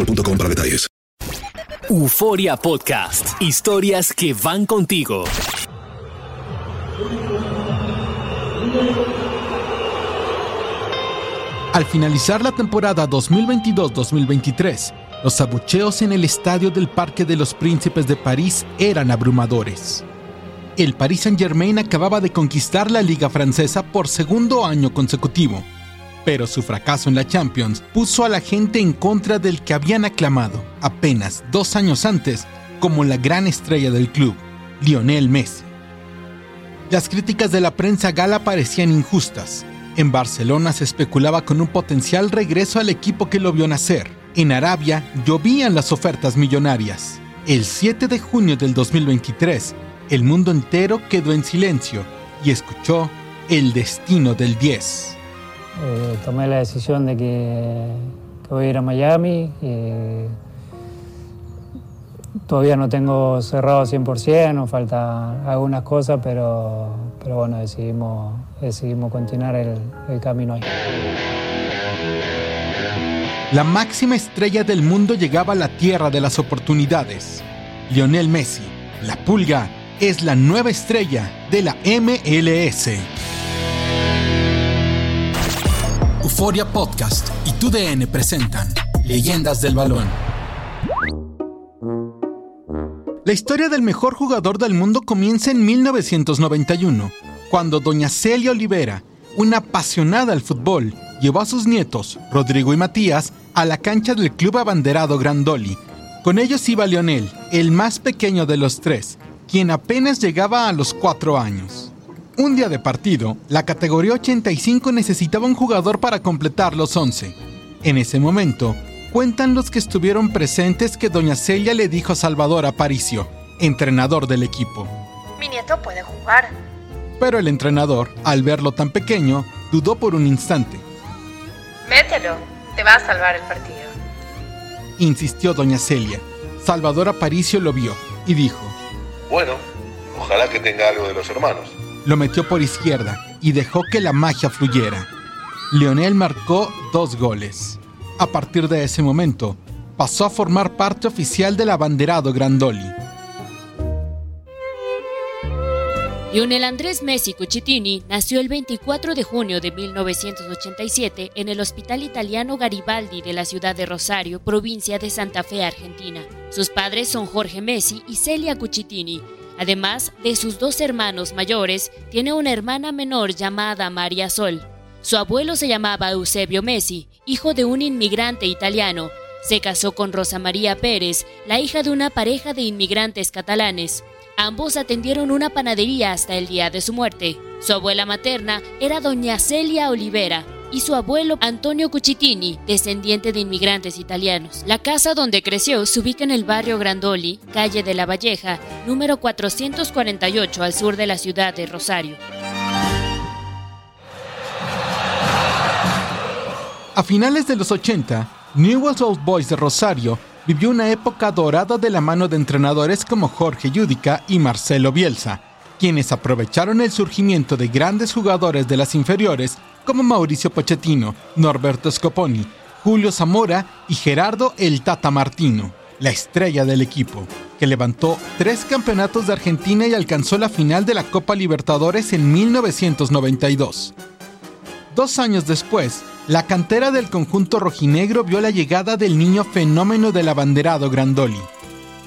boostmobile.com para detalles. Euforia Podcast. Historias que van contigo. Al finalizar la temporada 2022-2023, los abucheos en el estadio del Parque de los Príncipes de París eran abrumadores. El Paris Saint-Germain acababa de conquistar la Liga Francesa por segundo año consecutivo, pero su fracaso en la Champions puso a la gente en contra del que habían aclamado apenas dos años antes como la gran estrella del club, Lionel Messi. Las críticas de la prensa gala parecían injustas. En Barcelona se especulaba con un potencial regreso al equipo que lo vio nacer. En Arabia llovían las ofertas millonarias. El 7 de junio del 2023, el mundo entero quedó en silencio y escuchó el destino del 10. Eh, tomé la decisión de que, voy a ir a Miami. todavía no tengo cerrado 100%, nos faltan algunas cosas, pero, pero bueno, decidimos, decidimos continuar el, el camino ahí. La máxima estrella del mundo llegaba a la tierra de las oportunidades. Lionel Messi, la pulga, es la nueva estrella de la MLS. Podcast y presentan Leyendas del Balón. La historia del mejor jugador del mundo comienza en 1991, cuando doña Celia Olivera, una apasionada al fútbol, llevó a sus nietos, Rodrigo y Matías, a la cancha del club abanderado Grandoli. Con ellos iba Lionel, el más pequeño de los tres, quien apenas llegaba a los cuatro años. Un día de partido, la categoría 85 necesitaba un jugador para completar los 11. En ese momento, cuentan los que estuvieron presentes que doña Celia le dijo a Salvador Aparicio, entrenador del equipo. Mi nieto puede jugar. Pero el entrenador, al verlo tan pequeño, dudó por un instante. Mételo, te va a salvar el partido. Insistió doña Celia. Salvador Aparicio lo vio y dijo, Bueno, ojalá que tenga algo de los hermanos. Lo metió por izquierda y dejó que la magia fluyera. Leonel marcó dos goles. A partir de ese momento, pasó a formar parte oficial del abanderado Grandoli. Lionel Andrés Messi Cucitini nació el 24 de junio de 1987 en el Hospital Italiano Garibaldi de la ciudad de Rosario, provincia de Santa Fe, Argentina. Sus padres son Jorge Messi y Celia Cucitini. Además de sus dos hermanos mayores, tiene una hermana menor llamada María Sol. Su abuelo se llamaba Eusebio Messi, hijo de un inmigrante italiano. Se casó con Rosa María Pérez, la hija de una pareja de inmigrantes catalanes. Ambos atendieron una panadería hasta el día de su muerte. Su abuela materna era doña Celia Olivera, y su abuelo Antonio Cucitini, descendiente de inmigrantes italianos. La casa donde creció se ubica en el barrio Grandoli, calle de la Valleja, número 448 al sur de la ciudad de Rosario. A finales de los 80, Newell's Old Boys de Rosario vivió una época dorada de la mano de entrenadores como Jorge Yudica y Marcelo Bielsa, quienes aprovecharon el surgimiento de grandes jugadores de las inferiores como Mauricio Pochettino, Norberto Scoponi, Julio Zamora y Gerardo El Tata Martino, la estrella del equipo, que levantó tres campeonatos de Argentina y alcanzó la final de la Copa Libertadores en 1992. Dos años después, la cantera del conjunto rojinegro vio la llegada del niño fenómeno del abanderado Grandoli.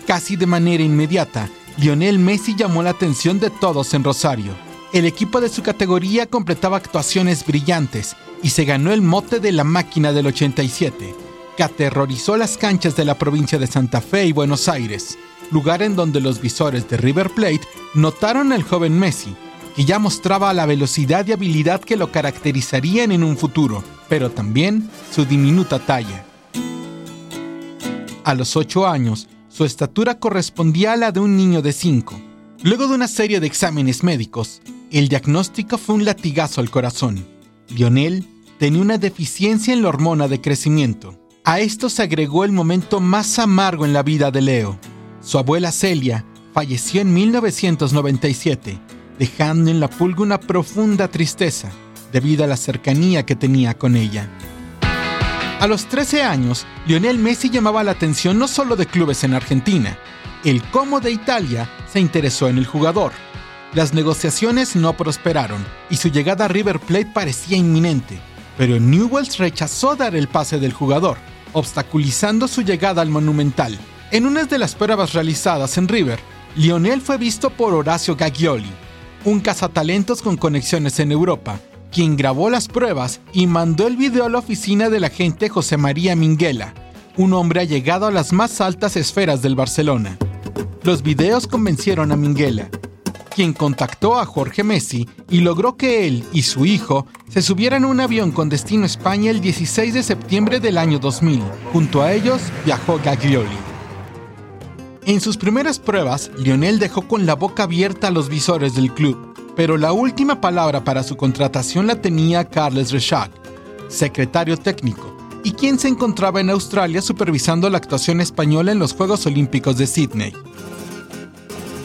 Casi de manera inmediata, Lionel Messi llamó la atención de todos en Rosario el equipo de su categoría completaba actuaciones brillantes y se ganó el mote de la máquina del 87, que aterrorizó las canchas de la provincia de Santa Fe y Buenos Aires, lugar en donde los visores de River Plate notaron al joven Messi, que ya mostraba la velocidad y habilidad que lo caracterizarían en un futuro, pero también su diminuta talla. A los 8 años, su estatura correspondía a la de un niño de 5. Luego de una serie de exámenes médicos, el diagnóstico fue un latigazo al corazón. Lionel tenía una deficiencia en la hormona de crecimiento. A esto se agregó el momento más amargo en la vida de Leo. Su abuela Celia falleció en 1997, dejando en la pulga una profunda tristeza debido a la cercanía que tenía con ella. A los 13 años, Lionel Messi llamaba la atención no solo de clubes en Argentina, el Como de Italia se interesó en el jugador las negociaciones no prosperaron y su llegada a River Plate parecía inminente, pero Newells rechazó dar el pase del jugador, obstaculizando su llegada al Monumental. En una de las pruebas realizadas en River, Lionel fue visto por Horacio Gaglioli, un cazatalentos con conexiones en Europa, quien grabó las pruebas y mandó el video a la oficina del agente José María Minguela, un hombre allegado a las más altas esferas del Barcelona. Los videos convencieron a Minguela, quien contactó a Jorge Messi y logró que él y su hijo se subieran a un avión con destino a España el 16 de septiembre del año 2000. Junto a ellos viajó Gaglioli. En sus primeras pruebas, Lionel dejó con la boca abierta a los visores del club, pero la última palabra para su contratación la tenía Carles Rechac, secretario técnico, y quien se encontraba en Australia supervisando la actuación española en los Juegos Olímpicos de Sydney.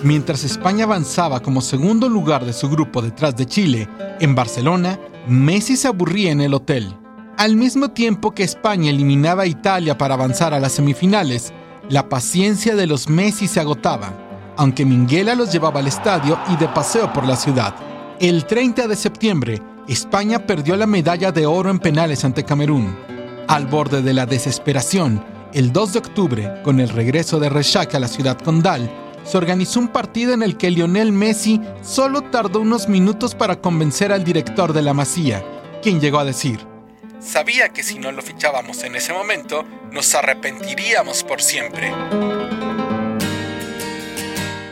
Mientras España avanzaba como segundo lugar de su grupo detrás de Chile, en Barcelona, Messi se aburría en el hotel. Al mismo tiempo que España eliminaba a Italia para avanzar a las semifinales, la paciencia de los Messi se agotaba, aunque Minguela los llevaba al estadio y de paseo por la ciudad. El 30 de septiembre, España perdió la medalla de oro en penales ante Camerún. Al borde de la desesperación, el 2 de octubre, con el regreso de Rechac a la ciudad condal, se organizó un partido en el que Lionel Messi solo tardó unos minutos para convencer al director de la Masía, quien llegó a decir, Sabía que si no lo fichábamos en ese momento, nos arrepentiríamos por siempre.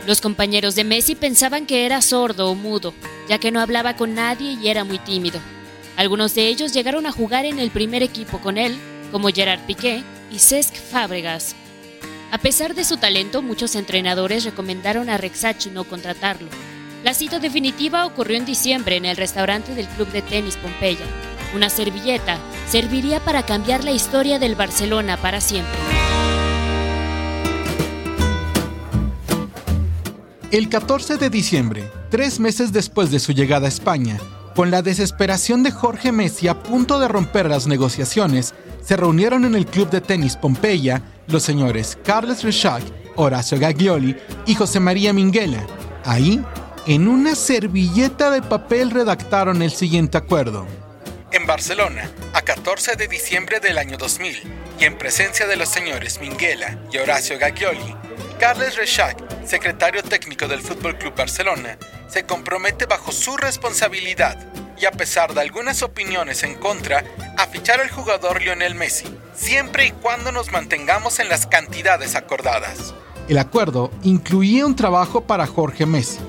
Los compañeros de Messi pensaban que era sordo o mudo, ya que no hablaba con nadie y era muy tímido. Algunos de ellos llegaron a jugar en el primer equipo con él, como Gerard Piqué y Cesc Fábregas, a pesar de su talento, muchos entrenadores recomendaron a Rexach no contratarlo. La cita definitiva ocurrió en diciembre en el restaurante del club de tenis Pompeya. Una servilleta serviría para cambiar la historia del Barcelona para siempre. El 14 de diciembre, tres meses después de su llegada a España, con la desesperación de Jorge Messi a punto de romper las negociaciones, se reunieron en el club de tenis Pompeya los señores Carles Rechac, Horacio Gaglioli y José María Minguela. Ahí, en una servilleta de papel redactaron el siguiente acuerdo. En Barcelona, a 14 de diciembre del año 2000, y en presencia de los señores Minguela y Horacio Gaglioli, Carles Rechac, secretario técnico del Fútbol Club Barcelona, se compromete bajo su responsabilidad y a pesar de algunas opiniones en contra, a fichar al jugador Lionel Messi, siempre y cuando nos mantengamos en las cantidades acordadas. El acuerdo incluía un trabajo para Jorge Messi,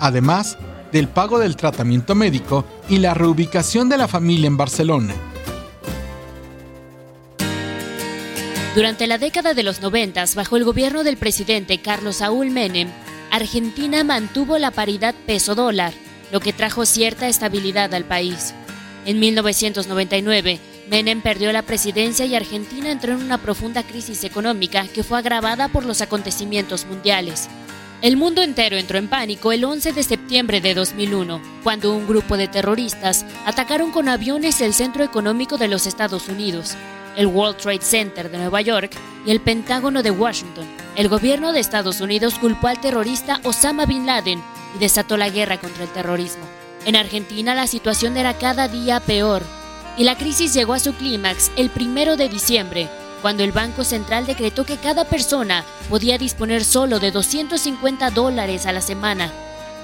además del pago del tratamiento médico y la reubicación de la familia en Barcelona. Durante la década de los 90, bajo el gobierno del presidente Carlos Saúl Menem, Argentina mantuvo la paridad peso-dólar, lo que trajo cierta estabilidad al país. En 1999, Menem perdió la presidencia y Argentina entró en una profunda crisis económica que fue agravada por los acontecimientos mundiales. El mundo entero entró en pánico el 11 de septiembre de 2001, cuando un grupo de terroristas atacaron con aviones el centro económico de los Estados Unidos, el World Trade Center de Nueva York y el Pentágono de Washington. El gobierno de Estados Unidos culpó al terrorista Osama Bin Laden y desató la guerra contra el terrorismo. En Argentina la situación era cada día peor y la crisis llegó a su clímax el primero de diciembre, cuando el Banco Central decretó que cada persona podía disponer solo de 250 dólares a la semana.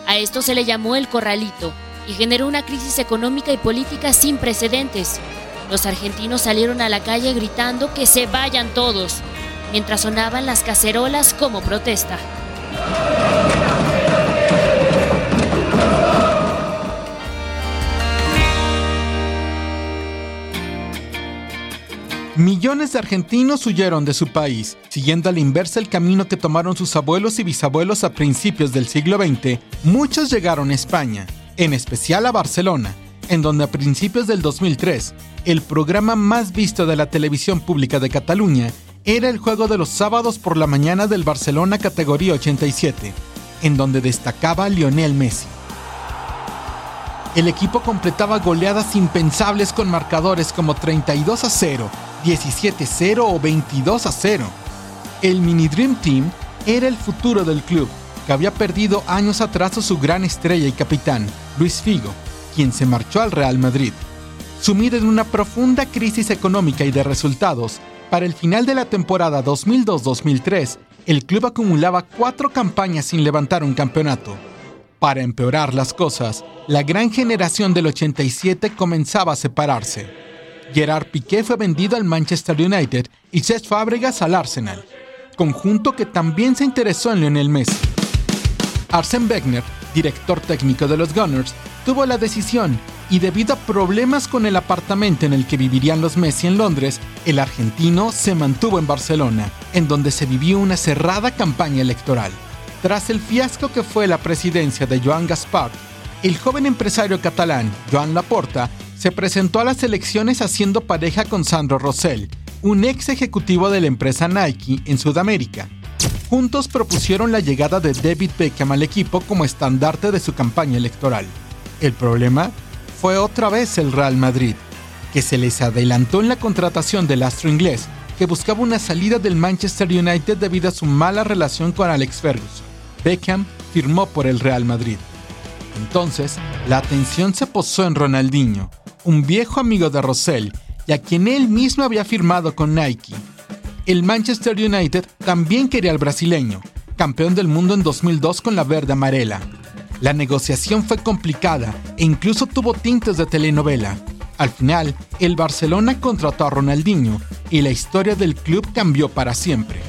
A esto se le llamó el corralito y generó una crisis económica y política sin precedentes. Los argentinos salieron a la calle gritando que se vayan todos, mientras sonaban las cacerolas como protesta. Millones de argentinos huyeron de su país, siguiendo a la inversa el camino que tomaron sus abuelos y bisabuelos a principios del siglo XX. Muchos llegaron a España, en especial a Barcelona, en donde a principios del 2003, el programa más visto de la televisión pública de Cataluña era el juego de los sábados por la mañana del Barcelona categoría 87, en donde destacaba Lionel Messi. El equipo completaba goleadas impensables con marcadores como 32 a 0, 17 a 0 o 22 a 0. El Mini Dream Team era el futuro del club, que había perdido años atrás a su gran estrella y capitán, Luis Figo, quien se marchó al Real Madrid. Sumido en una profunda crisis económica y de resultados, para el final de la temporada 2002-2003, el club acumulaba cuatro campañas sin levantar un campeonato. Para empeorar las cosas, la gran generación del 87 comenzaba a separarse. Gerard Piqué fue vendido al Manchester United y Cesc Fábregas al Arsenal, conjunto que también se interesó en Lionel Messi. Arsène Wenger, director técnico de los Gunners, tuvo la decisión y debido a problemas con el apartamento en el que vivirían los Messi en Londres, el argentino se mantuvo en Barcelona, en donde se vivió una cerrada campaña electoral. Tras el fiasco que fue la presidencia de Joan Gaspar, el joven empresario catalán Joan Laporta se presentó a las elecciones haciendo pareja con Sandro Rosell, un ex ejecutivo de la empresa Nike en Sudamérica. Juntos propusieron la llegada de David Beckham al equipo como estandarte de su campaña electoral. El problema fue otra vez el Real Madrid, que se les adelantó en la contratación del astro inglés, que buscaba una salida del Manchester United debido a su mala relación con Alex Ferguson. Beckham firmó por el Real Madrid. Entonces, la atención se posó en Ronaldinho, un viejo amigo de Rosell y a quien él mismo había firmado con Nike. El Manchester United también quería al brasileño, campeón del mundo en 2002 con la verde amarela. La negociación fue complicada e incluso tuvo tintes de telenovela. Al final, el Barcelona contrató a Ronaldinho y la historia del club cambió para siempre.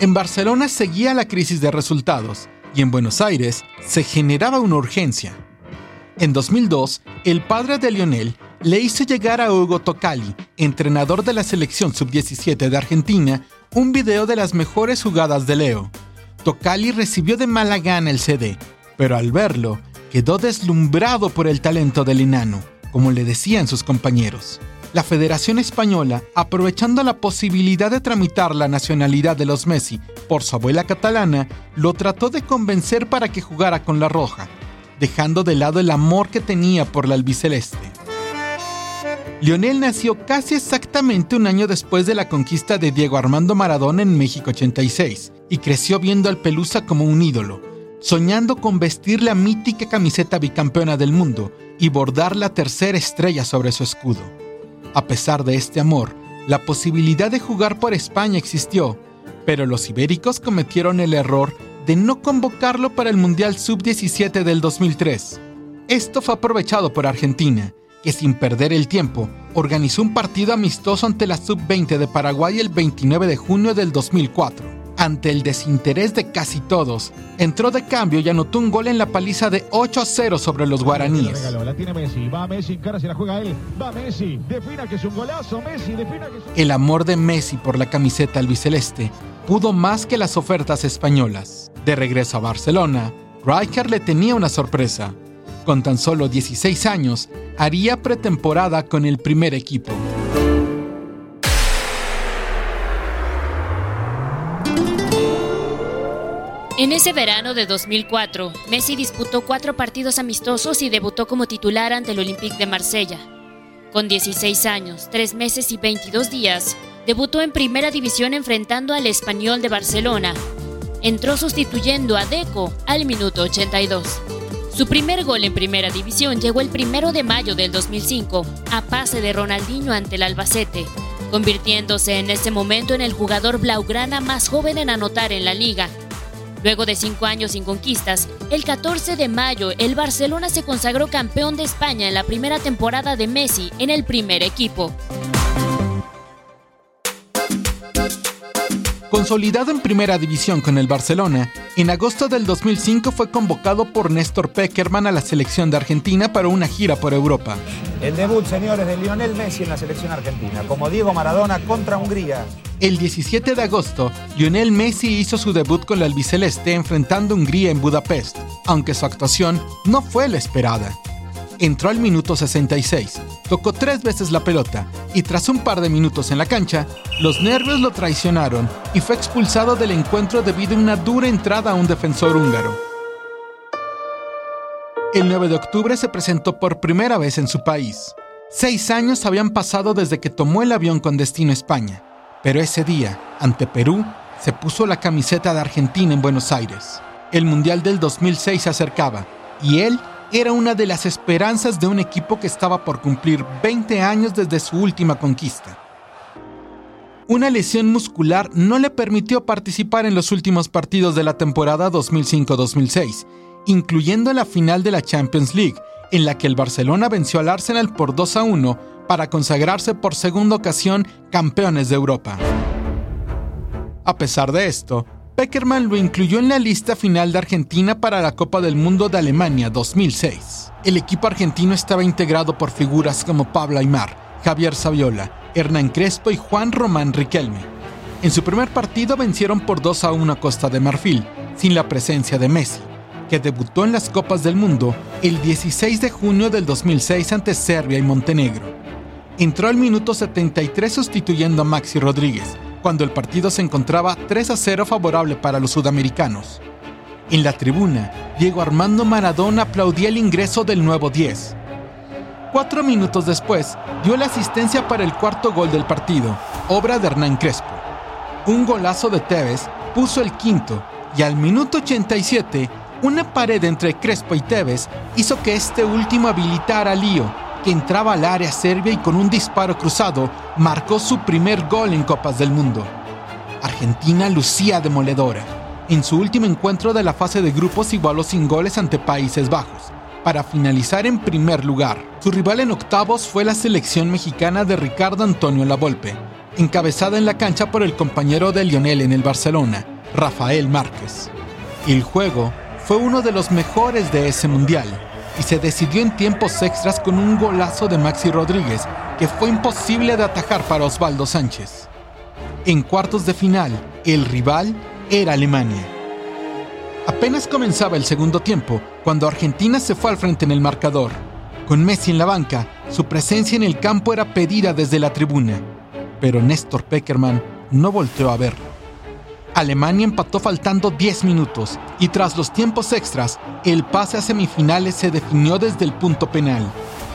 En Barcelona seguía la crisis de resultados y en Buenos Aires se generaba una urgencia. En 2002, el padre de Lionel le hizo llegar a Hugo Tocali, entrenador de la selección sub-17 de Argentina, un video de las mejores jugadas de Leo. Tocali recibió de mala gana el CD, pero al verlo, quedó deslumbrado por el talento del enano, como le decían sus compañeros la Federación Española, aprovechando la posibilidad de tramitar la nacionalidad de los Messi por su abuela catalana, lo trató de convencer para que jugara con la roja, dejando de lado el amor que tenía por la albiceleste. Lionel nació casi exactamente un año después de la conquista de Diego Armando Maradona en México 86 y creció viendo al Pelusa como un ídolo, soñando con vestir la mítica camiseta bicampeona del mundo y bordar la tercera estrella sobre su escudo. A pesar de este amor, la posibilidad de jugar por España existió, pero los ibéricos cometieron el error de no convocarlo para el Mundial Sub-17 del 2003. Esto fue aprovechado por Argentina, que sin perder el tiempo organizó un partido amistoso ante la Sub-20 de Paraguay el 29 de junio del 2004. Ante el desinterés de casi todos, entró de cambio y anotó un gol en la paliza de 8 a 0 sobre los guaraníes. El amor de Messi por la camiseta albiceleste pudo más que las ofertas españolas. De regreso a Barcelona, Rijkaard le tenía una sorpresa. Con tan solo 16 años, haría pretemporada con el primer equipo. Ese verano de 2004, Messi disputó cuatro partidos amistosos y debutó como titular ante el Olympique de Marsella. Con 16 años, 3 meses y 22 días, debutó en Primera División enfrentando al Español de Barcelona. Entró sustituyendo a Deco al minuto 82. Su primer gol en Primera División llegó el 1 de mayo del 2005, a pase de Ronaldinho ante el Albacete, convirtiéndose en ese momento en el jugador blaugrana más joven en anotar en la liga Luego de cinco años sin conquistas, el 14 de mayo el Barcelona se consagró campeón de España en la primera temporada de Messi en el primer equipo. Consolidado en primera división con el Barcelona, en agosto del 2005 fue convocado por Néstor Peckerman a la selección de Argentina para una gira por Europa. El debut, señores, de Lionel Messi en la selección argentina, como Diego Maradona contra Hungría. El 17 de agosto, Lionel Messi hizo su debut con la albiceleste enfrentando a Hungría en Budapest, aunque su actuación no fue la esperada. Entró al minuto 66, tocó tres veces la pelota y tras un par de minutos en la cancha, los nervios lo traicionaron y fue expulsado del encuentro debido a una dura entrada a un defensor húngaro. El 9 de octubre se presentó por primera vez en su país. Seis años habían pasado desde que tomó el avión con destino a España, pero ese día, ante Perú, se puso la camiseta de Argentina en Buenos Aires. El Mundial del 2006 se acercaba y él era una de las esperanzas de un equipo que estaba por cumplir 20 años desde su última conquista. Una lesión muscular no le permitió participar en los últimos partidos de la temporada 2005-2006, incluyendo la final de la Champions League, en la que el Barcelona venció al Arsenal por 2 a 1 para consagrarse por segunda ocasión campeones de Europa. A pesar de esto, Peckerman lo incluyó en la lista final de Argentina para la Copa del Mundo de Alemania 2006. El equipo argentino estaba integrado por figuras como Pablo Aymar, Javier Saviola, Hernán Crespo y Juan Román Riquelme. En su primer partido vencieron por 2 a 1 a Costa de Marfil, sin la presencia de Messi, que debutó en las Copas del Mundo el 16 de junio del 2006 ante Serbia y Montenegro. Entró al minuto 73 sustituyendo a Maxi Rodríguez, cuando el partido se encontraba 3 a 0 favorable para los sudamericanos. En la tribuna, Diego Armando Maradona aplaudía el ingreso del nuevo 10. Cuatro minutos después, dio la asistencia para el cuarto gol del partido, obra de Hernán Crespo. Un golazo de Tevez puso el quinto y al minuto 87, una pared entre Crespo y Tevez hizo que este último habilitara a Lío, que entraba al área serbia y con un disparo cruzado marcó su primer gol en Copas del Mundo. Argentina lucía demoledora. En su último encuentro de la fase de grupos igualó sin goles ante Países Bajos, para finalizar en primer lugar. Su rival en octavos fue la selección mexicana de Ricardo Antonio Lavolpe, encabezada en la cancha por el compañero de Lionel en el Barcelona, Rafael Márquez. El juego fue uno de los mejores de ese mundial, y se decidió en tiempos extras con un golazo de Maxi Rodríguez que fue imposible de atajar para Osvaldo Sánchez. En cuartos de final, el rival era Alemania. Apenas comenzaba el segundo tiempo cuando Argentina se fue al frente en el marcador. Con Messi en la banca, su presencia en el campo era pedida desde la tribuna, pero Néstor Peckerman no volteó a verlo. Alemania empató faltando 10 minutos y tras los tiempos extras, el pase a semifinales se definió desde el punto penal.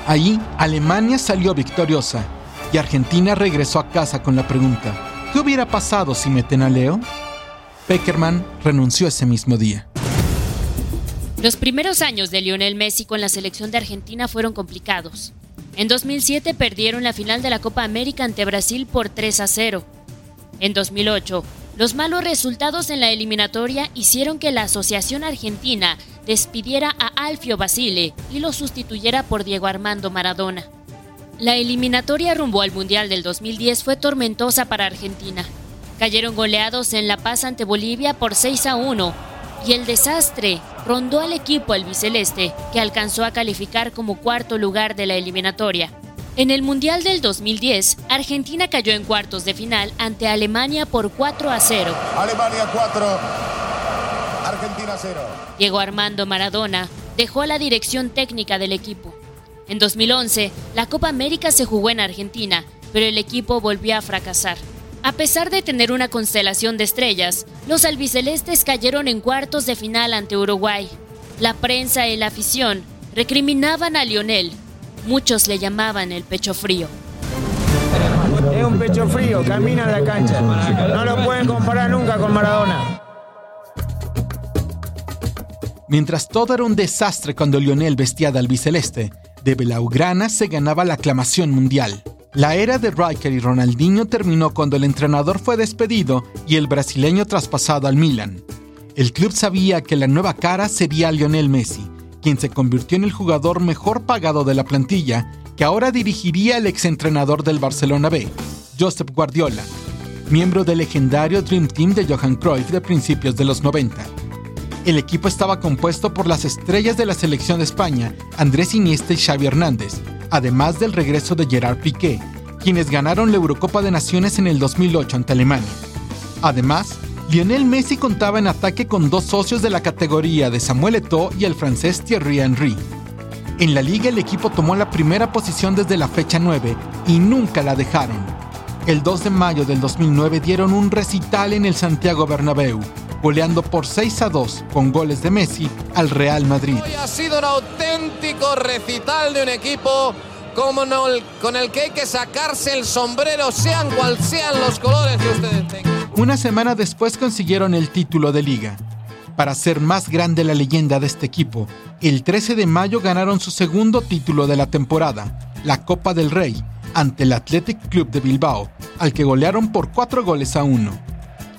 Ahí, Alemania salió victoriosa y Argentina regresó a casa con la pregunta, ¿qué hubiera pasado si meten a Leo? Peckerman renunció ese mismo día. Los primeros años de Lionel Messi con la selección de Argentina fueron complicados. En 2007 perdieron la final de la Copa América ante Brasil por 3 a 0. En 2008 Los malos resultados en la eliminatoria hicieron que la Asociación Argentina despidiera a Alfio Basile y lo sustituyera por Diego Armando Maradona. La eliminatoria rumbo al Mundial del 2010 fue tormentosa para Argentina. Cayeron goleados en La Paz ante Bolivia por 6 a 1 y el desastre rondó al equipo albiceleste, que alcanzó a calificar como cuarto lugar de la eliminatoria. En el Mundial del 2010, Argentina cayó en cuartos de final ante Alemania por 4 a 0. Alemania 4, Argentina 0. Diego Armando Maradona dejó la dirección técnica del equipo. En 2011, la Copa América se jugó en Argentina, pero el equipo volvió a fracasar. A pesar de tener una constelación de estrellas, los albicelestes cayeron en cuartos de final ante Uruguay. La prensa y la afición recriminaban a Lionel. Muchos le llamaban el pecho frío. Es un pecho frío, camina en la cancha. No lo pueden comparar nunca con Maradona. Mientras todo era un desastre cuando Lionel vestía de albiceleste, de Belaugrana se ganaba la aclamación mundial. La era de Riker y Ronaldinho terminó cuando el entrenador fue despedido y el brasileño traspasado al Milan. El club sabía que la nueva cara sería Lionel Messi, quien se convirtió en el jugador mejor pagado de la plantilla, que ahora dirigiría el exentrenador del Barcelona B, Josep Guardiola, miembro del legendario Dream Team de Johan Cruyff de principios de los 90. El equipo estaba compuesto por las estrellas de la selección de España, Andrés Iniesta y Xavi Hernández, además del regreso de Gerard Piqué, quienes ganaron la Eurocopa de Naciones en el 2008 ante Alemania. Además, Lionel Messi contaba en ataque con dos socios de la categoría de Samuel Eto'o y el francés Thierry Henry. En la liga el equipo tomó la primera posición desde la fecha 9 y nunca la dejaron. El 2 de mayo del 2009 dieron un recital en el Santiago Bernabéu, goleando por 6 a 2 con goles de Messi al Real Madrid. Hoy ha sido un auténtico recital de un equipo con el que hay que sacarse el sombrero, sean cual sean los colores que ustedes tengan. Una semana después consiguieron el título de liga. Para ser más grande la leyenda de este equipo, el 13 de mayo ganaron su segundo título de la temporada, la Copa del Rey, ante el Athletic Club de Bilbao, al que golearon por 4 goles a 1.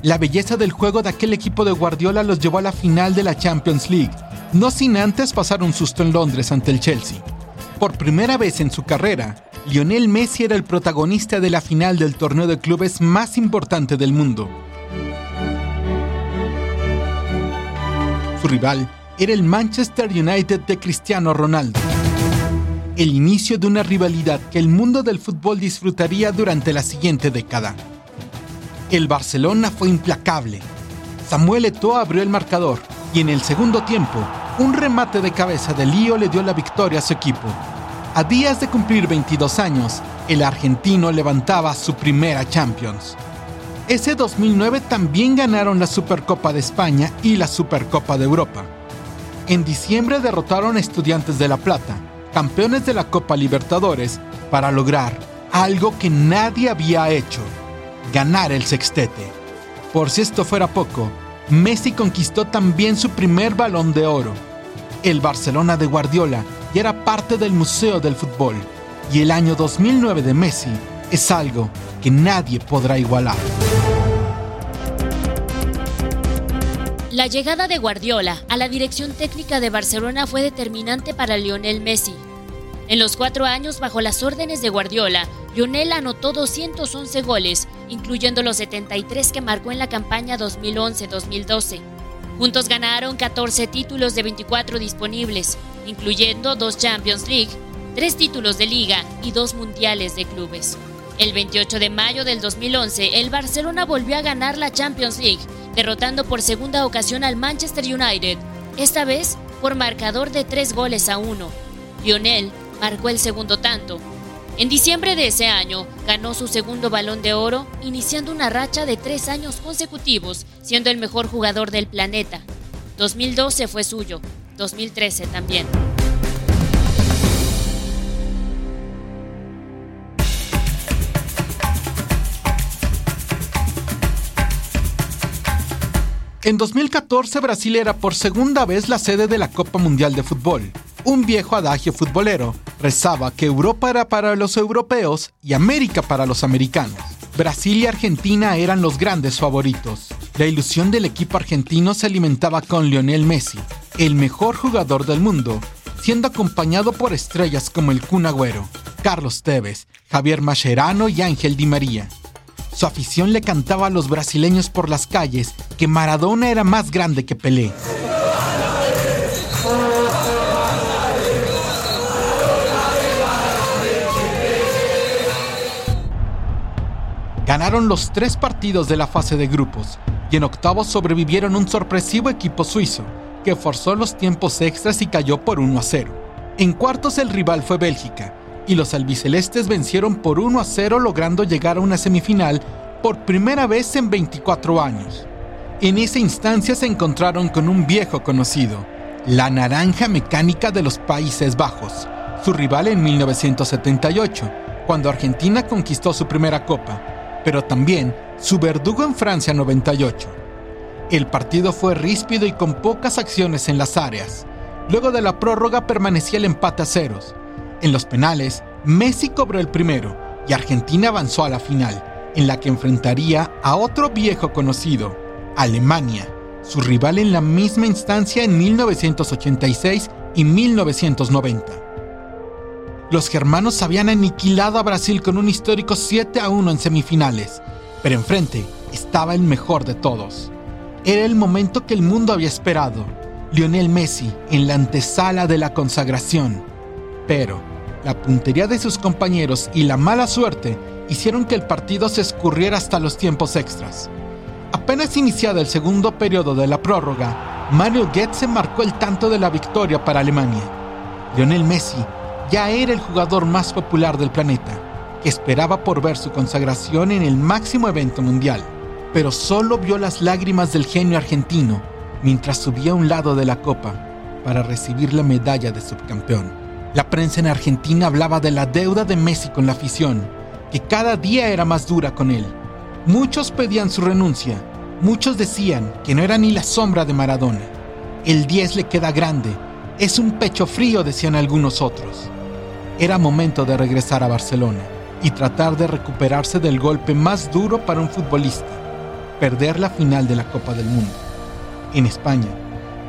La belleza del juego de aquel equipo de Guardiola los llevó a la final de la Champions League, no sin antes pasar un susto en Londres ante el Chelsea. Por primera vez en su carrera, Lionel Messi era el protagonista de la final del torneo de clubes más importante del mundo. Su rival era el Manchester United de Cristiano Ronaldo. El inicio de una rivalidad que el mundo del fútbol disfrutaría durante la siguiente década. El Barcelona fue implacable. Samuel Eto'o abrió el marcador y en el segundo tiempo, un remate de cabeza de Lío le dio la victoria a su equipo. A días de cumplir 22 años, el argentino levantaba su primera Champions. Ese 2009 también ganaron la Supercopa de España y la Supercopa de Europa. En diciembre derrotaron a Estudiantes de La Plata, campeones de la Copa Libertadores, para lograr algo que nadie había hecho ganar el sextete. Por si esto fuera poco, Messi conquistó también su primer balón de oro. El Barcelona de Guardiola ya era parte del Museo del Fútbol y el año 2009 de Messi es algo que nadie podrá igualar. La llegada de Guardiola a la dirección técnica de Barcelona fue determinante para Lionel Messi. En los cuatro años bajo las órdenes de Guardiola, Lionel anotó 211 goles, incluyendo los 73 que marcó en la campaña 2011-2012. Juntos ganaron 14 títulos de 24 disponibles, incluyendo dos Champions League, tres títulos de liga y dos mundiales de clubes. El 28 de mayo del 2011, el Barcelona volvió a ganar la Champions League, derrotando por segunda ocasión al Manchester United, esta vez por marcador de tres goles a uno. Lionel marcó el segundo tanto, en diciembre de ese año ganó su segundo balón de oro, iniciando una racha de tres años consecutivos, siendo el mejor jugador del planeta. 2012 fue suyo, 2013 también. En 2014 Brasil era por segunda vez la sede de la Copa Mundial de Fútbol. Un viejo adagio futbolero rezaba que Europa era para los europeos y América para los americanos. Brasil y Argentina eran los grandes favoritos. La ilusión del equipo argentino se alimentaba con Lionel Messi, el mejor jugador del mundo, siendo acompañado por estrellas como el Kun Agüero, Carlos Tevez, Javier Mascherano y Ángel Di María. Su afición le cantaba a los brasileños por las calles que Maradona era más grande que Pelé. Ganaron los tres partidos de la fase de grupos y en octavos sobrevivieron un sorpresivo equipo suizo que forzó los tiempos extras y cayó por 1 a 0. En cuartos el rival fue Bélgica y los albicelestes vencieron por 1 a 0 logrando llegar a una semifinal por primera vez en 24 años. En esa instancia se encontraron con un viejo conocido, la Naranja Mecánica de los Países Bajos, su rival en 1978, cuando Argentina conquistó su primera copa pero también su verdugo en Francia 98. El partido fue ríspido y con pocas acciones en las áreas. Luego de la prórroga permanecía el empate a ceros. En los penales, Messi cobró el primero y Argentina avanzó a la final, en la que enfrentaría a otro viejo conocido, Alemania, su rival en la misma instancia en 1986 y 1990 los germanos habían aniquilado a Brasil con un histórico 7 a 1 en semifinales, pero enfrente estaba el mejor de todos. Era el momento que el mundo había esperado, Lionel Messi en la antesala de la consagración. Pero la puntería de sus compañeros y la mala suerte hicieron que el partido se escurriera hasta los tiempos extras. Apenas iniciado el segundo periodo de la prórroga, Mario Goetze marcó el tanto de la victoria para Alemania. Lionel Messi ya era el jugador más popular del planeta, que esperaba por ver su consagración en el máximo evento mundial, pero solo vio las lágrimas del genio argentino mientras subía a un lado de la copa para recibir la medalla de subcampeón. La prensa en Argentina hablaba de la deuda de Messi con la afición, que cada día era más dura con él. Muchos pedían su renuncia, muchos decían que no era ni la sombra de Maradona. El 10 le queda grande, es un pecho frío, decían algunos otros. Era momento de regresar a Barcelona y tratar de recuperarse del golpe más duro para un futbolista, perder la final de la Copa del Mundo. En España,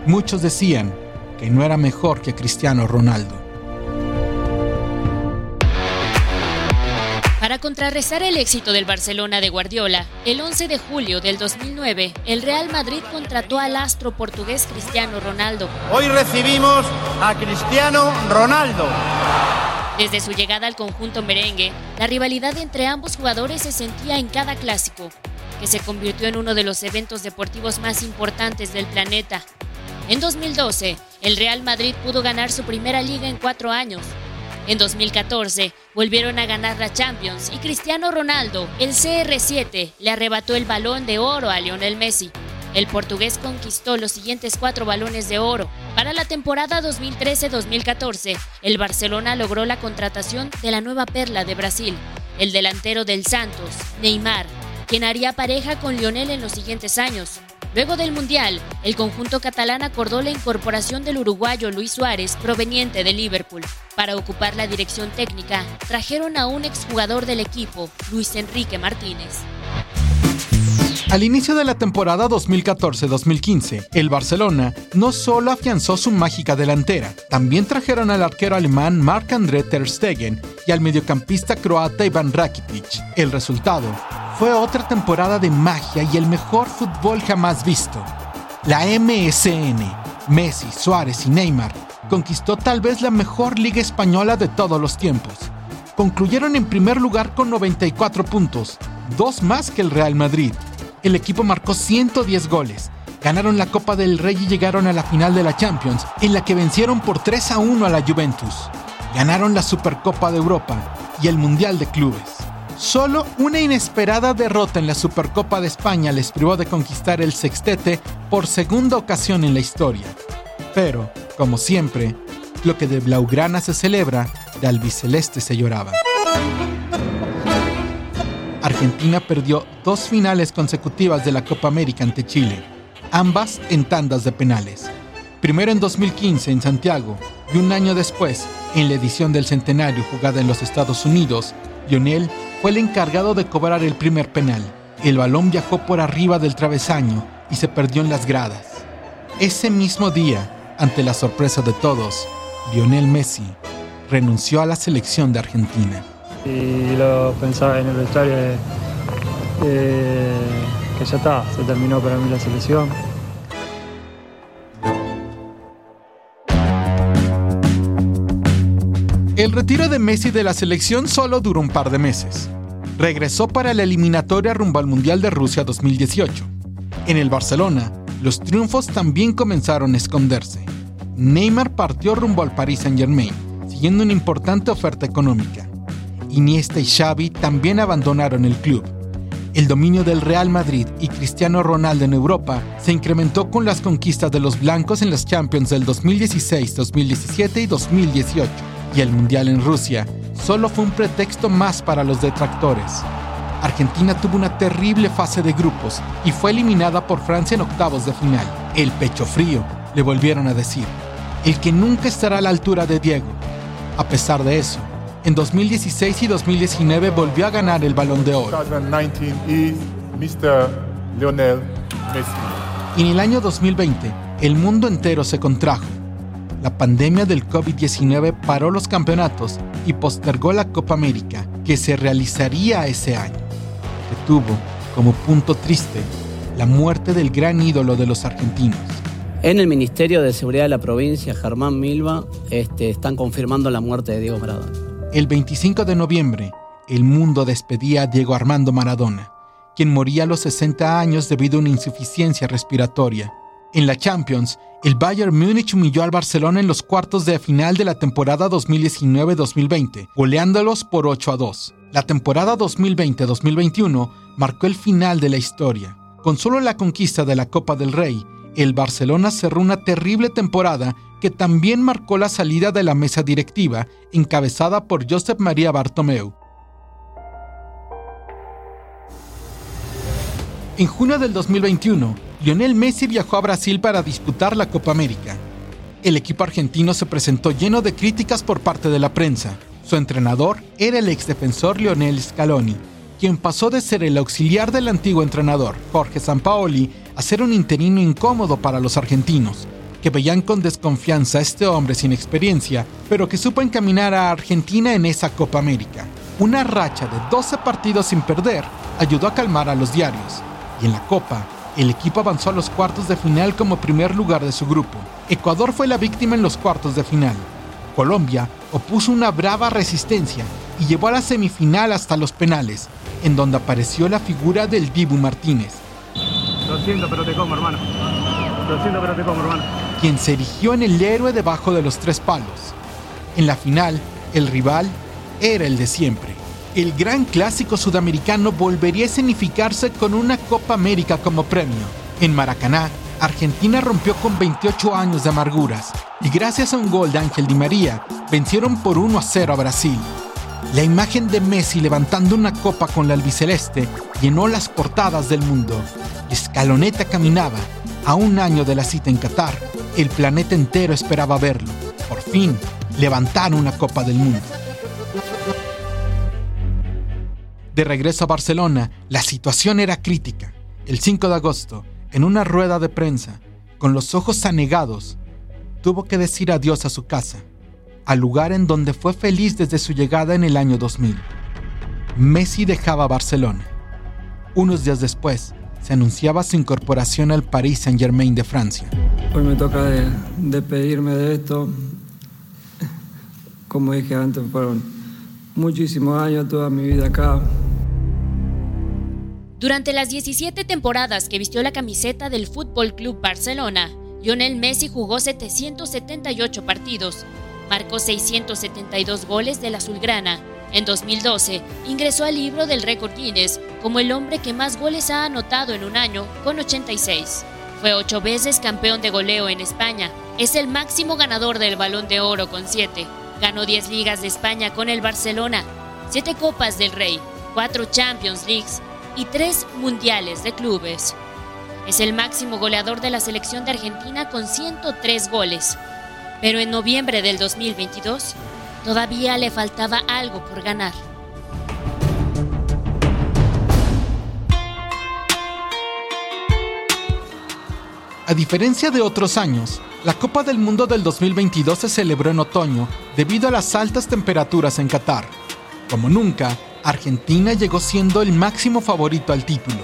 muchos decían que no era mejor que Cristiano Ronaldo. Contrarrestar el éxito del Barcelona de Guardiola, el 11 de julio del 2009, el Real Madrid contrató al astro portugués Cristiano Ronaldo. Hoy recibimos a Cristiano Ronaldo. Desde su llegada al conjunto merengue, la rivalidad entre ambos jugadores se sentía en cada clásico, que se convirtió en uno de los eventos deportivos más importantes del planeta. En 2012, el Real Madrid pudo ganar su primera liga en cuatro años. En 2014, volvieron a ganar la Champions y Cristiano Ronaldo, el CR7, le arrebató el balón de oro a Lionel Messi. El portugués conquistó los siguientes cuatro balones de oro. Para la temporada 2013-2014, el Barcelona logró la contratación de la nueva perla de Brasil, el delantero del Santos, Neymar, quien haría pareja con Lionel en los siguientes años. Luego del Mundial, el conjunto catalán acordó la incorporación del uruguayo Luis Suárez, proveniente de Liverpool. Para ocupar la dirección técnica, trajeron a un exjugador del equipo, Luis Enrique Martínez. Al inicio de la temporada 2014-2015, el Barcelona no solo afianzó su mágica delantera, también trajeron al arquero alemán Marc-André Ter Stegen y al mediocampista croata Ivan Rakitic. El resultado fue otra temporada de magia y el mejor fútbol jamás visto. La MSN, Messi, Suárez y Neymar, conquistó tal vez la mejor liga española de todos los tiempos. Concluyeron en primer lugar con 94 puntos, dos más que el Real Madrid el equipo marcó 110 goles. Ganaron la Copa del Rey y llegaron a la final de la Champions, en la que vencieron por 3 a 1 a la Juventus. Ganaron la Supercopa de Europa y el Mundial de Clubes. Solo una inesperada derrota en la Supercopa de España les privó de conquistar el sextete por segunda ocasión en la historia. Pero, como siempre, lo que de Blaugrana se celebra, de albiceleste se lloraba. Argentina perdió dos finales consecutivas de la Copa América ante Chile, ambas en tandas de penales. Primero en 2015 en Santiago y un año después, en la edición del centenario jugada en los Estados Unidos, Lionel fue el encargado de cobrar el primer penal. El balón viajó por arriba del travesaño y se perdió en las gradas. Ese mismo día, ante la sorpresa de todos, Lionel Messi renunció a la selección de Argentina. Y lo pensaba en el vestuario que ya está, se terminó para mí la selección. El retiro de Messi de la selección solo duró un par de meses. Regresó para la eliminatoria rumbo al Mundial de Rusia 2018. En el Barcelona, los triunfos también comenzaron a esconderse. Neymar partió rumbo al Paris Saint-Germain, siguiendo una importante oferta económica. Iniesta y Xavi también abandonaron el club. El dominio del Real Madrid y Cristiano Ronaldo en Europa se incrementó con las conquistas de los blancos en las Champions del 2016, 2017 y 2018 y el Mundial en Rusia solo fue un pretexto más para los detractores. Argentina tuvo una terrible fase de grupos y fue eliminada por Francia en octavos de final. El pecho frío, le volvieron a decir. El que nunca estará a la altura de Diego. A pesar de eso, en 2016 y 2019 volvió a ganar el Balón de Oro. 2019 is Mr. Lionel Messi. Y en el año 2020, el mundo entero se contrajo. La pandemia del COVID-19 paró los campeonatos y postergó la Copa América, que se realizaría ese año, que tuvo como punto triste la muerte del gran ídolo de los argentinos. En el Ministerio de Seguridad de la provincia, Germán Milva, este, están confirmando la muerte de Diego Maradona. El 25 de noviembre, el mundo despedía a Diego Armando Maradona, quien moría a los 60 años debido a una insuficiencia respiratoria. En la Champions, el Bayern Múnich humilló al Barcelona en los cuartos de final de la temporada 2019-2020, goleándolos por 8 a 2. La temporada 2020-2021 marcó el final de la historia. Con solo la conquista de la Copa del Rey, el Barcelona cerró una terrible temporada que también marcó la salida de la mesa directiva, encabezada por Josep María Bartomeu. En junio del 2021, Lionel Messi viajó a Brasil para disputar la Copa América. El equipo argentino se presentó lleno de críticas por parte de la prensa. Su entrenador era el exdefensor Lionel Scaloni, quien pasó de ser el auxiliar del antiguo entrenador, Jorge Sampaoli, a ser un interino incómodo para los argentinos, que veían con desconfianza a este hombre sin experiencia, pero que supo encaminar a Argentina en esa Copa América. Una racha de 12 partidos sin perder ayudó a calmar a los diarios, y en la Copa, el equipo avanzó a los cuartos de final como primer lugar de su grupo. Ecuador fue la víctima en los cuartos de final. Colombia opuso una brava resistencia y llevó a la semifinal hasta los penales, en donde apareció la figura del Dibu Martínez, Lo siento, pero te como, hermano. Lo siento, pero te como, hermano. Quien se erigió en el héroe debajo de los tres palos. En la final, el rival era el de siempre. El gran clásico sudamericano volvería a escenificarse con una Copa América como premio. En Maracaná, Argentina rompió con 28 años de amarguras y gracias a un gol de Ángel Di María vencieron por 1 a 0 a Brasil. La imagen de Messi levantando una copa con la albiceleste llenó las portadas del mundo. Escaloneta caminaba. A un año de la cita en Qatar, el planeta entero esperaba verlo. Por fin, levantar una copa del mundo. De regreso a Barcelona, la situación era crítica. El 5 de agosto, en una rueda de prensa, con los ojos anegados, tuvo que decir adiós a su casa, al lugar en donde fue feliz desde su llegada en el año 2000. Messi dejaba Barcelona. Unos días después, se anunciaba su incorporación al Paris Saint-Germain de Francia. Hoy me toca de- despedirme de esto. Como dije antes, fueron muchísimos años, toda mi vida acá. Durante las 17 temporadas que vistió la camiseta del Fútbol Club Barcelona, Lionel Messi jugó 778 partidos, marcó 672 goles del azulgrana. En 2012 ingresó al libro del récord Guinness como el hombre que más goles ha anotado en un año, con 86. Fue ocho veces campeón de goleo en España. Es el máximo ganador del Balón de Oro con 7. Ganó 10 ligas de España con el Barcelona, 7 Copas del Rey, 4 Champions Leagues y 3 Mundiales de Clubes. Es el máximo goleador de la selección de Argentina con 103 goles. Pero en noviembre del 2022 todavía le faltaba algo por ganar. A diferencia de otros años, la Copa del Mundo del 2022 se celebró en otoño debido a las altas temperaturas en Qatar. Como nunca, Argentina llegó siendo el máximo favorito al título.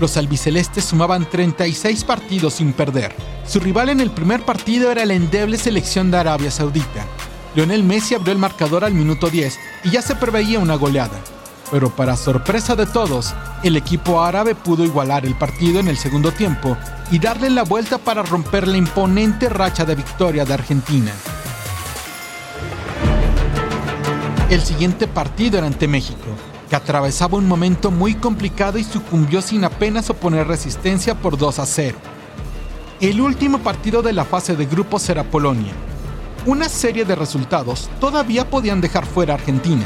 Los albicelestes sumaban 36 partidos sin perder. Su rival en el primer partido era la endeble selección de Arabia Saudita. Lionel Messi abrió el marcador al minuto 10 y ya se preveía una goleada. Pero para sorpresa de todos, el equipo árabe pudo igualar el partido en el segundo tiempo y darle la vuelta para romper la imponente racha de victoria de Argentina. El siguiente partido era ante México, que atravesaba un momento muy complicado y sucumbió sin apenas oponer resistencia por 2 a 0. El último partido de la fase de grupos era Polonia. Una serie de resultados todavía podían dejar fuera a Argentina,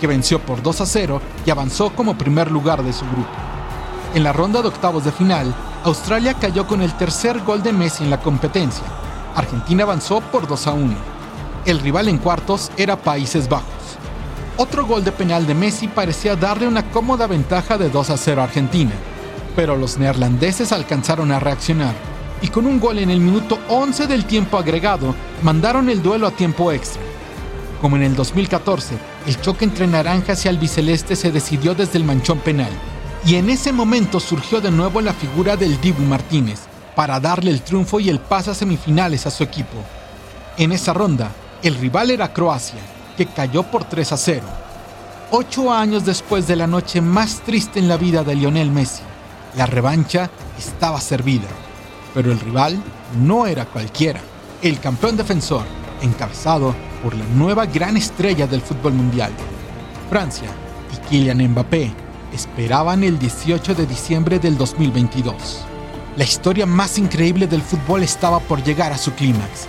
que venció por 2 a 0 y avanzó como primer lugar de su grupo. En la ronda de octavos de final, Australia cayó con el tercer gol de Messi en la competencia. Argentina avanzó por 2 a 1. El rival en cuartos era Países Bajos. Otro gol de penal de Messi parecía darle una cómoda ventaja de 2 a 0 a Argentina, pero los neerlandeses alcanzaron a reaccionar y con un gol en el minuto 11 del tiempo agregado mandaron el duelo a tiempo extra. Como en el 2014, el choque entre naranjas y albiceleste se decidió desde el manchón penal, y en ese momento surgió de nuevo la figura del Dibu Martínez para darle el triunfo y el pase a semifinales a su equipo. En esa ronda, el rival era Croacia, que cayó por 3 a 0. Ocho años después de la noche más triste en la vida de Lionel Messi, la revancha estaba servida. Pero el rival no era cualquiera. El campeón defensor, encabezado por la nueva gran estrella del fútbol mundial. Francia y Kylian Mbappé esperaban el 18 de diciembre del 2022. La historia más increíble del fútbol estaba por llegar a su clímax.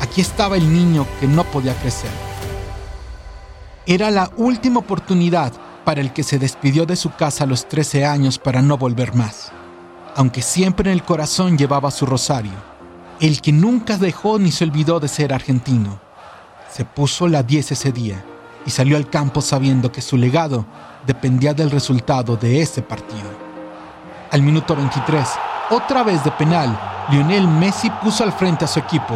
Aquí estaba el niño que no podía crecer. Era la última oportunidad para el que se despidió de su casa a los 13 años para no volver más, aunque siempre en el corazón llevaba su rosario, el que nunca dejó ni se olvidó de ser argentino. Se puso la 10 ese día y salió al campo sabiendo que su legado dependía del resultado de ese partido. Al minuto 23, otra vez de penal, Lionel Messi puso al frente a su equipo.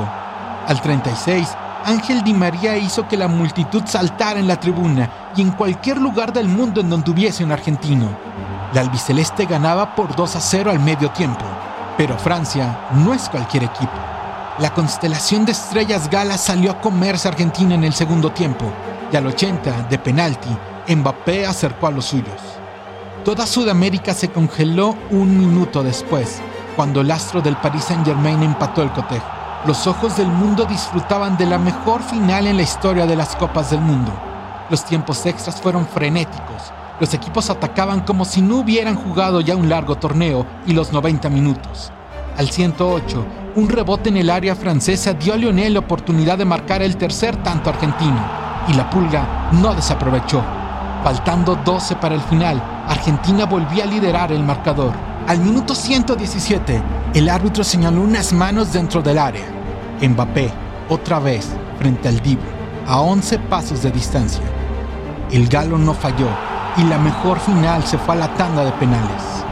Al 36, Ángel Di María hizo que la multitud saltara en la tribuna y en cualquier lugar del mundo en donde hubiese un argentino. La albiceleste ganaba por 2 a 0 al medio tiempo, pero Francia no es cualquier equipo. La constelación de estrellas galas salió a comerse a Argentina en el segundo tiempo y al 80 de penalti, Mbappé acercó a los suyos. Toda Sudamérica se congeló un minuto después, cuando el astro del Paris Saint-Germain empató el cotejo. Los ojos del mundo disfrutaban de la mejor final en la historia de las Copas del Mundo. Los tiempos extras fueron frenéticos. Los equipos atacaban como si no hubieran jugado ya un largo torneo y los 90 minutos. Al 108, un rebote en el área francesa dio a Lionel la oportunidad de marcar el tercer tanto argentino, y la pulga no desaprovechó. Faltando 12 para el final, Argentina volvía a liderar el marcador. Al minuto 117, el árbitro señaló unas manos dentro del área. Mbappé, otra vez, frente al Dibu, a 11 pasos de distancia. El galo no falló y la mejor final se fue a la tanda de penales.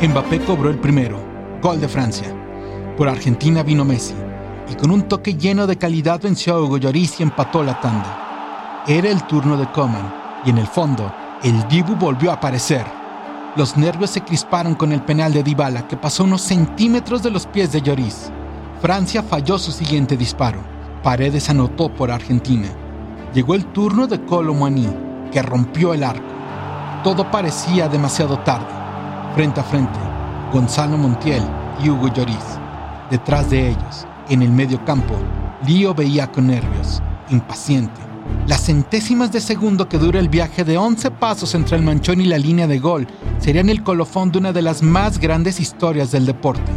Mbappé cobró el primero, gol de Francia. Por Argentina vino Messi y con un toque lleno de calidad venció a Hugo Lloris y empató la tanda. Era el turno de Coman y en el fondo el Dibu volvió a aparecer. Los nervios se crisparon con el penal de Dybala que pasó unos centímetros de los pies de Lloris. Francia falló su siguiente disparo. Paredes anotó por Argentina. Llegó el turno de Colomani, que rompió el arco. Todo parecía demasiado tarde. Frente a frente, Gonzalo Montiel y Hugo Lloris. Detrás de ellos, en el medio campo, Lío veía con nervios, impaciente. Las centésimas de segundo que dura el viaje de 11 pasos entre el manchón y la línea de gol serían el colofón de una de las más grandes historias del deporte.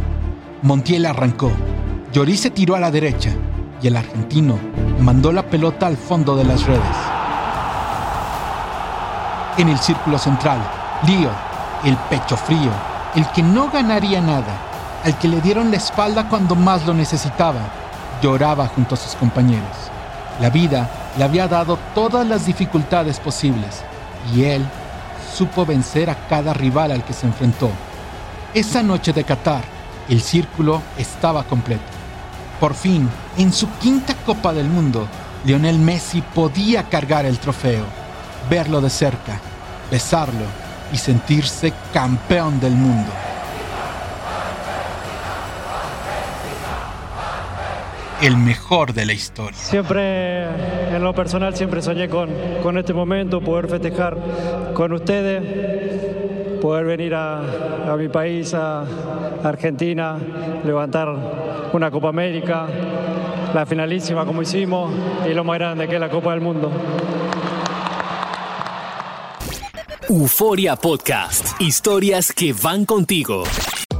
Montiel arrancó, Lloris se tiró a la derecha y el argentino mandó la pelota al fondo de las redes. En el círculo central, Lío, el pecho frío, el que no ganaría nada, al que le dieron la espalda cuando más lo necesitaba, lloraba junto a sus compañeros. La vida le había dado todas las dificultades posibles y él supo vencer a cada rival al que se enfrentó. Esa noche de Qatar, el círculo estaba completo. Por fin, en su quinta Copa del Mundo, Lionel Messi podía cargar el trofeo, verlo de cerca, besarlo y sentirse campeón del mundo. El mejor de la historia. Siempre, en lo personal, siempre soñé con, con este momento, poder festejar con ustedes, poder venir a, a mi país, a Argentina, levantar una Copa América, la finalísima como hicimos y lo más grande que es la Copa del Mundo. Euforia Podcast. Historias que van contigo.